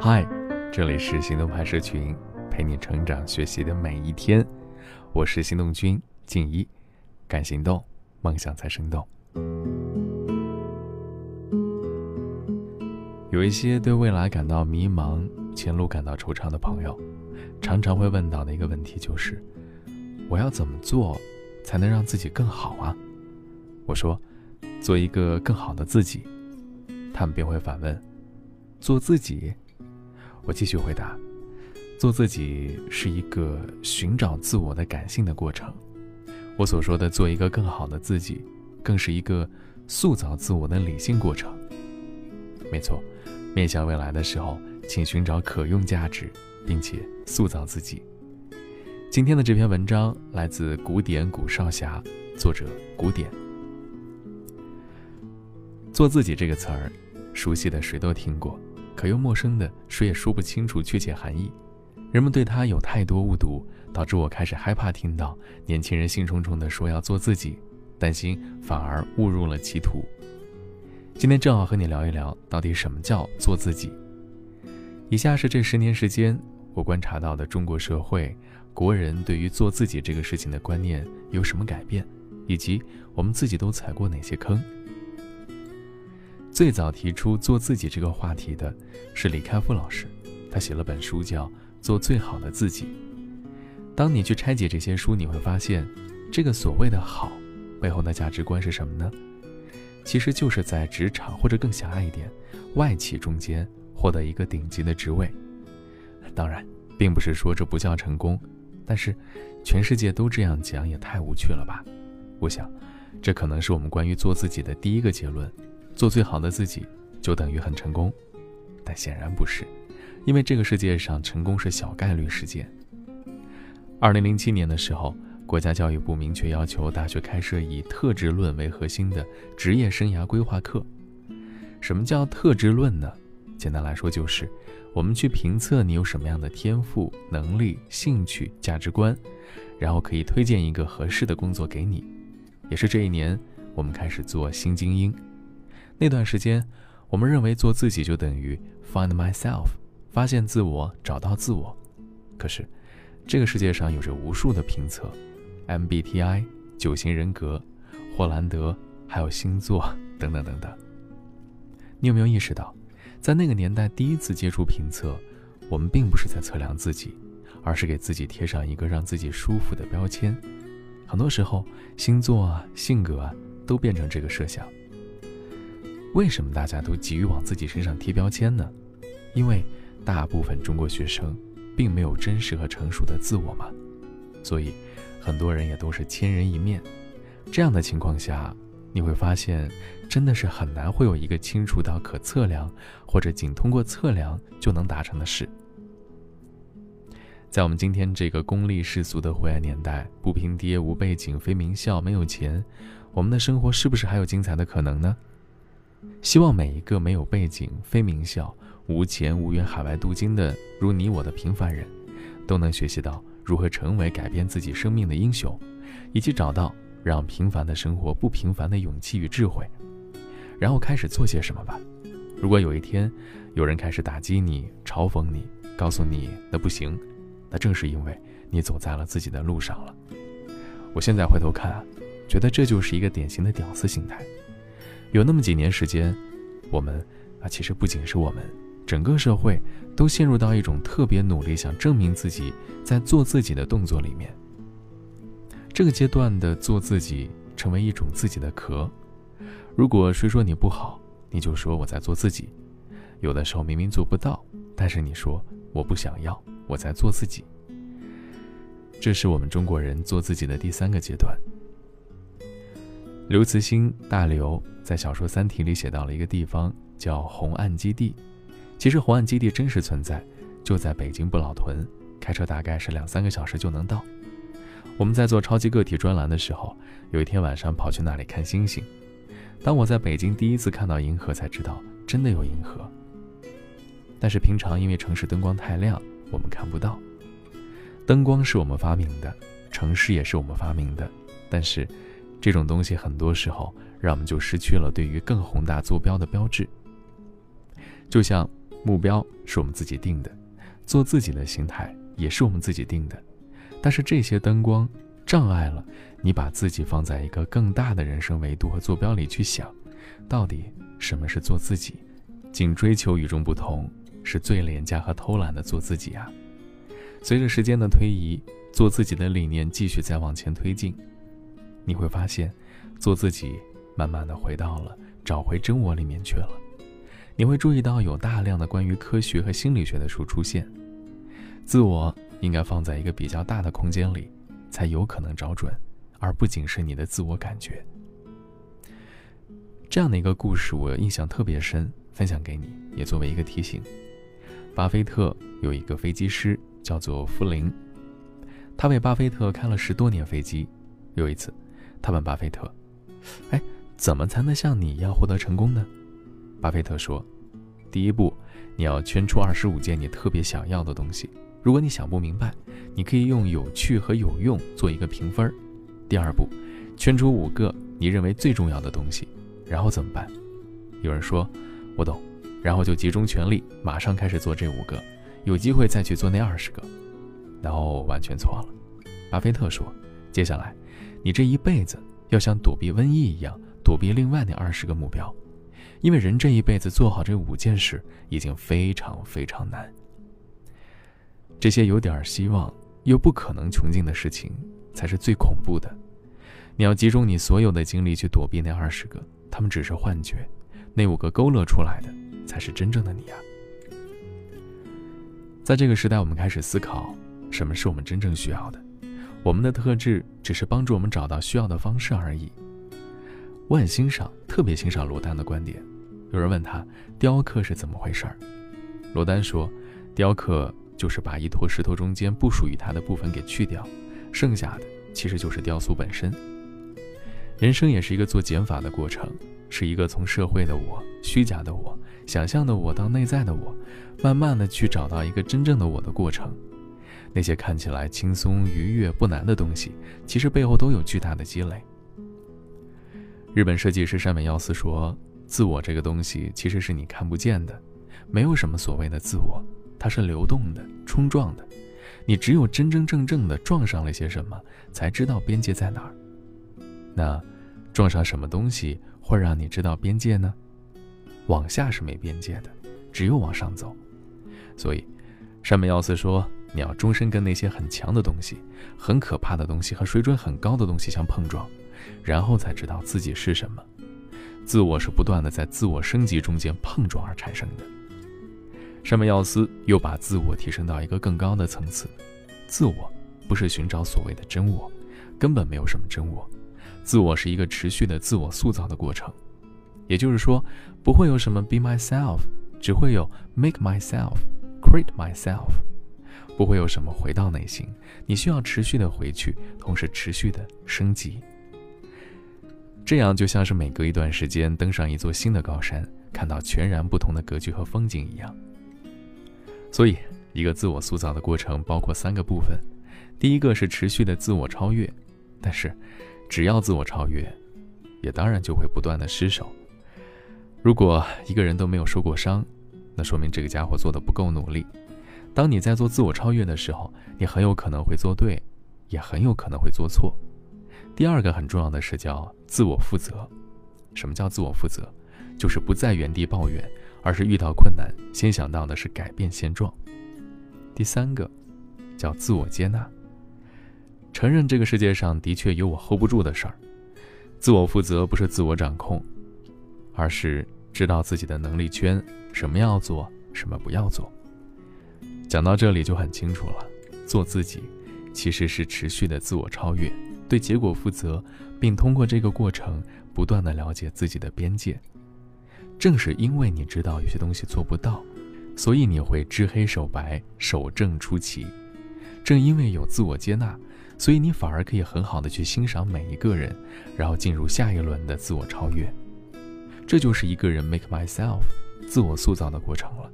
嗨，这里是行动派社群，陪你成长学习的每一天。我是行动君静一，敢行动，梦想才生动。有一些对未来感到迷茫、前路感到惆怅的朋友，常常会问到的一个问题就是：我要怎么做才能让自己更好啊？我说，做一个更好的自己。他们便会反问：做自己？我继续回答：做自己是一个寻找自我的感性的过程。我所说的做一个更好的自己，更是一个塑造自我的理性过程。没错，面向未来的时候，请寻找可用价值，并且塑造自己。今天的这篇文章来自古典古少侠，作者古典。做自己这个词儿，熟悉的谁都听过。可又陌生的，谁也说不清楚确切含义。人们对他有太多误读，导致我开始害怕听到年轻人兴冲冲地说要做自己，担心反而误入了歧途。今天正好和你聊一聊，到底什么叫做自己。以下是这十年时间我观察到的中国社会国人对于做自己这个事情的观念有什么改变，以及我们自己都踩过哪些坑。最早提出做自己这个话题的是李开复老师，他写了本书叫《做最好的自己》。当你去拆解这些书，你会发现，这个所谓的好背后的价值观是什么呢？其实就是在职场或者更狭隘一点，外企中间获得一个顶级的职位。当然，并不是说这不叫成功，但是全世界都这样讲也太无趣了吧？我想，这可能是我们关于做自己的第一个结论。做最好的自己，就等于很成功，但显然不是，因为这个世界上成功是小概率事件。二零零七年的时候，国家教育部明确要求大学开设以特质论为核心的职业生涯规划课。什么叫特质论呢？简单来说，就是我们去评测你有什么样的天赋、能力、兴趣、价值观，然后可以推荐一个合适的工作给你。也是这一年，我们开始做新精英。那段时间，我们认为做自己就等于 find myself，发现自我，找到自我。可是，这个世界上有着无数的评测，MBTI、九型人格、霍兰德，还有星座等等等等。你有没有意识到，在那个年代第一次接触评测，我们并不是在测量自己，而是给自己贴上一个让自己舒服的标签。很多时候，星座啊、性格啊，都变成这个设想。为什么大家都急于往自己身上贴标签呢？因为大部分中国学生并没有真实和成熟的自我嘛，所以很多人也都是千人一面。这样的情况下，你会发现真的是很难会有一个清楚到可测量，或者仅通过测量就能达成的事。在我们今天这个功利世俗的灰暗年代，不拼爹、无背景、非名校、没有钱，我们的生活是不是还有精彩的可能呢？希望每一个没有背景、非名校、无钱无缘海外镀金的如你我的平凡人，都能学习到如何成为改变自己生命的英雄，以及找到让平凡的生活不平凡的勇气与智慧，然后开始做些什么吧。如果有一天有人开始打击你、嘲讽你，告诉你那不行，那正是因为你走在了自己的路上了。我现在回头看，觉得这就是一个典型的屌丝心态。有那么几年时间，我们啊，其实不仅是我们，整个社会都陷入到一种特别努力想证明自己，在做自己的动作里面。这个阶段的做自己成为一种自己的壳。如果谁说你不好，你就说我在做自己。有的时候明明做不到，但是你说我不想要，我在做自己。这是我们中国人做自己的第三个阶段。刘慈欣大刘在小说《三体》里写到了一个地方，叫红岸基地。其实红岸基地真实存在，就在北京不老屯，开车大概是两三个小时就能到。我们在做超级个体专栏的时候，有一天晚上跑去那里看星星。当我在北京第一次看到银河，才知道真的有银河。但是平常因为城市灯光太亮，我们看不到。灯光是我们发明的，城市也是我们发明的，但是。这种东西很多时候让我们就失去了对于更宏大坐标的标志。就像目标是我们自己定的，做自己的心态也是我们自己定的。但是这些灯光障碍了你把自己放在一个更大的人生维度和坐标里去想，到底什么是做自己？仅追求与众不同，是最廉价和偷懒的做自己啊！随着时间的推移，做自己的理念继续在往前推进，你会发现，做自己慢慢的回到了找回真我里面去了。你会注意到有大量的关于科学和心理学的书出现，自我。应该放在一个比较大的空间里，才有可能找准，而不仅是你的自我感觉。这样的一个故事，我印象特别深，分享给你，也作为一个提醒。巴菲特有一个飞机师叫做弗林，他为巴菲特开了十多年飞机。有一次，他问巴菲特：“哎，怎么才能像你一样获得成功呢？”巴菲特说：“第一步，你要圈出二十五件你特别想要的东西。”如果你想不明白，你可以用有趣和有用做一个评分。第二步，圈出五个你认为最重要的东西，然后怎么办？有人说我懂，然后就集中全力，马上开始做这五个，有机会再去做那二十个。然后完全错了。巴菲特说，接下来你这一辈子要像躲避瘟疫一样躲避另外那二十个目标，因为人这一辈子做好这五件事已经非常非常难。这些有点希望又不可能穷尽的事情，才是最恐怖的。你要集中你所有的精力去躲避那二十个，他们只是幻觉；那五个勾勒出来的，才是真正的你啊！在这个时代，我们开始思考，什么是我们真正需要的？我们的特质只是帮助我们找到需要的方式而已。我很欣赏，特别欣赏罗丹的观点。有人问他，雕刻是怎么回事儿？罗丹说，雕刻。就是把一坨石头中间不属于它的部分给去掉，剩下的其实就是雕塑本身。人生也是一个做减法的过程，是一个从社会的我、虚假的我、想象的我到内在的我，慢慢的去找到一个真正的我的过程。那些看起来轻松愉悦不难的东西，其实背后都有巨大的积累。日本设计师山本耀司说：“自我这个东西其实是你看不见的，没有什么所谓的自我。”它是流动的、冲撞的，你只有真真正正的撞上了些什么，才知道边界在哪儿。那撞上什么东西会让你知道边界呢？往下是没边界的，只有往上走。所以，山本耀司说，你要终身跟那些很强的东西、很可怕的东西和水准很高的东西相碰撞，然后才知道自己是什么。自我是不断的在自我升级中间碰撞而产生的。山本耀司又把自我提升到一个更高的层次。自我不是寻找所谓的真我，根本没有什么真我。自我是一个持续的自我塑造的过程。也就是说，不会有什么 be myself，只会有 make myself，create myself。不会有什么回到内心，你需要持续的回去，同时持续的升级。这样就像是每隔一段时间登上一座新的高山，看到全然不同的格局和风景一样。所以，一个自我塑造的过程包括三个部分。第一个是持续的自我超越，但是，只要自我超越，也当然就会不断的失手。如果一个人都没有受过伤，那说明这个家伙做的不够努力。当你在做自我超越的时候，你很有可能会做对，也很有可能会做错。第二个很重要的是叫自我负责。什么叫自我负责？就是不在原地抱怨。而是遇到困难，先想到的是改变现状。第三个，叫自我接纳，承认这个世界上的确有我 hold 不住的事儿。自我负责不是自我掌控，而是知道自己的能力圈，什么要做，什么不要做。讲到这里就很清楚了，做自己，其实是持续的自我超越，对结果负责，并通过这个过程，不断的了解自己的边界。正是因为你知道有些东西做不到，所以你会知黑守白，守正出奇。正因为有自我接纳，所以你反而可以很好的去欣赏每一个人，然后进入下一轮的自我超越。这就是一个人 make myself 自我塑造的过程了。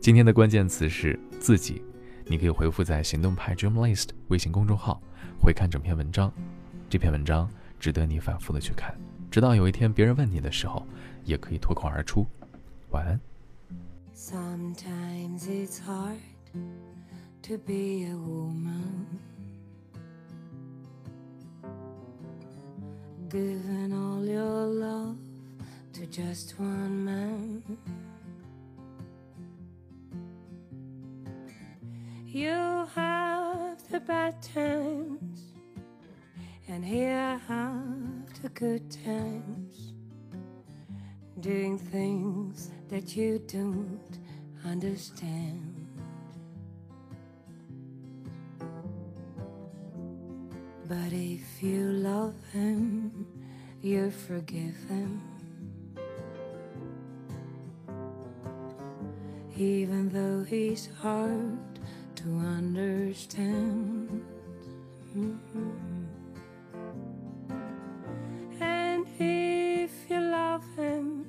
今天的关键词是自己，你可以回复在行动派 Dream List 微信公众号，回看整篇文章。这篇文章值得你反复的去看。直到有一天别人问你的时候，也可以脱口而出：“晚安。” Sometimes it's hard to be a woman. Giving all your love to just one man. Bad times, and here have the good times. Doing things that you don't understand. But if you love him, you forgive him. Even though he's hard to understand. Mm-hmm. And if you love him,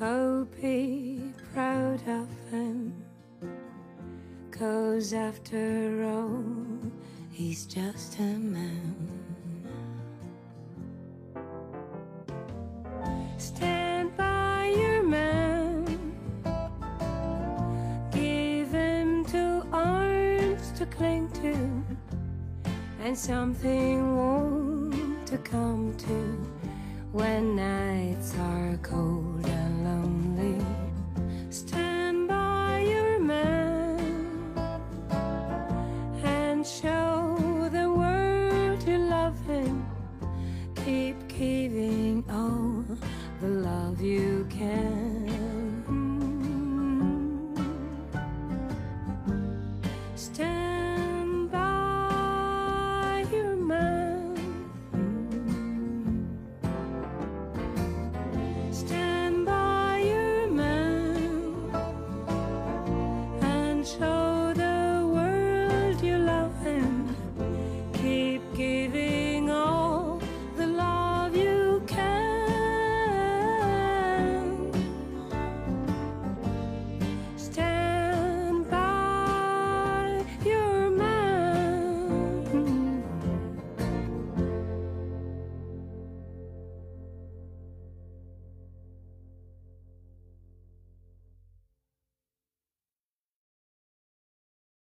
oh, be proud of him. Cause after all, he's just a man. something warm to come to when nights are cold and lonely. Stand by your man and show the world you love him. Keep giving all the love you can. Stand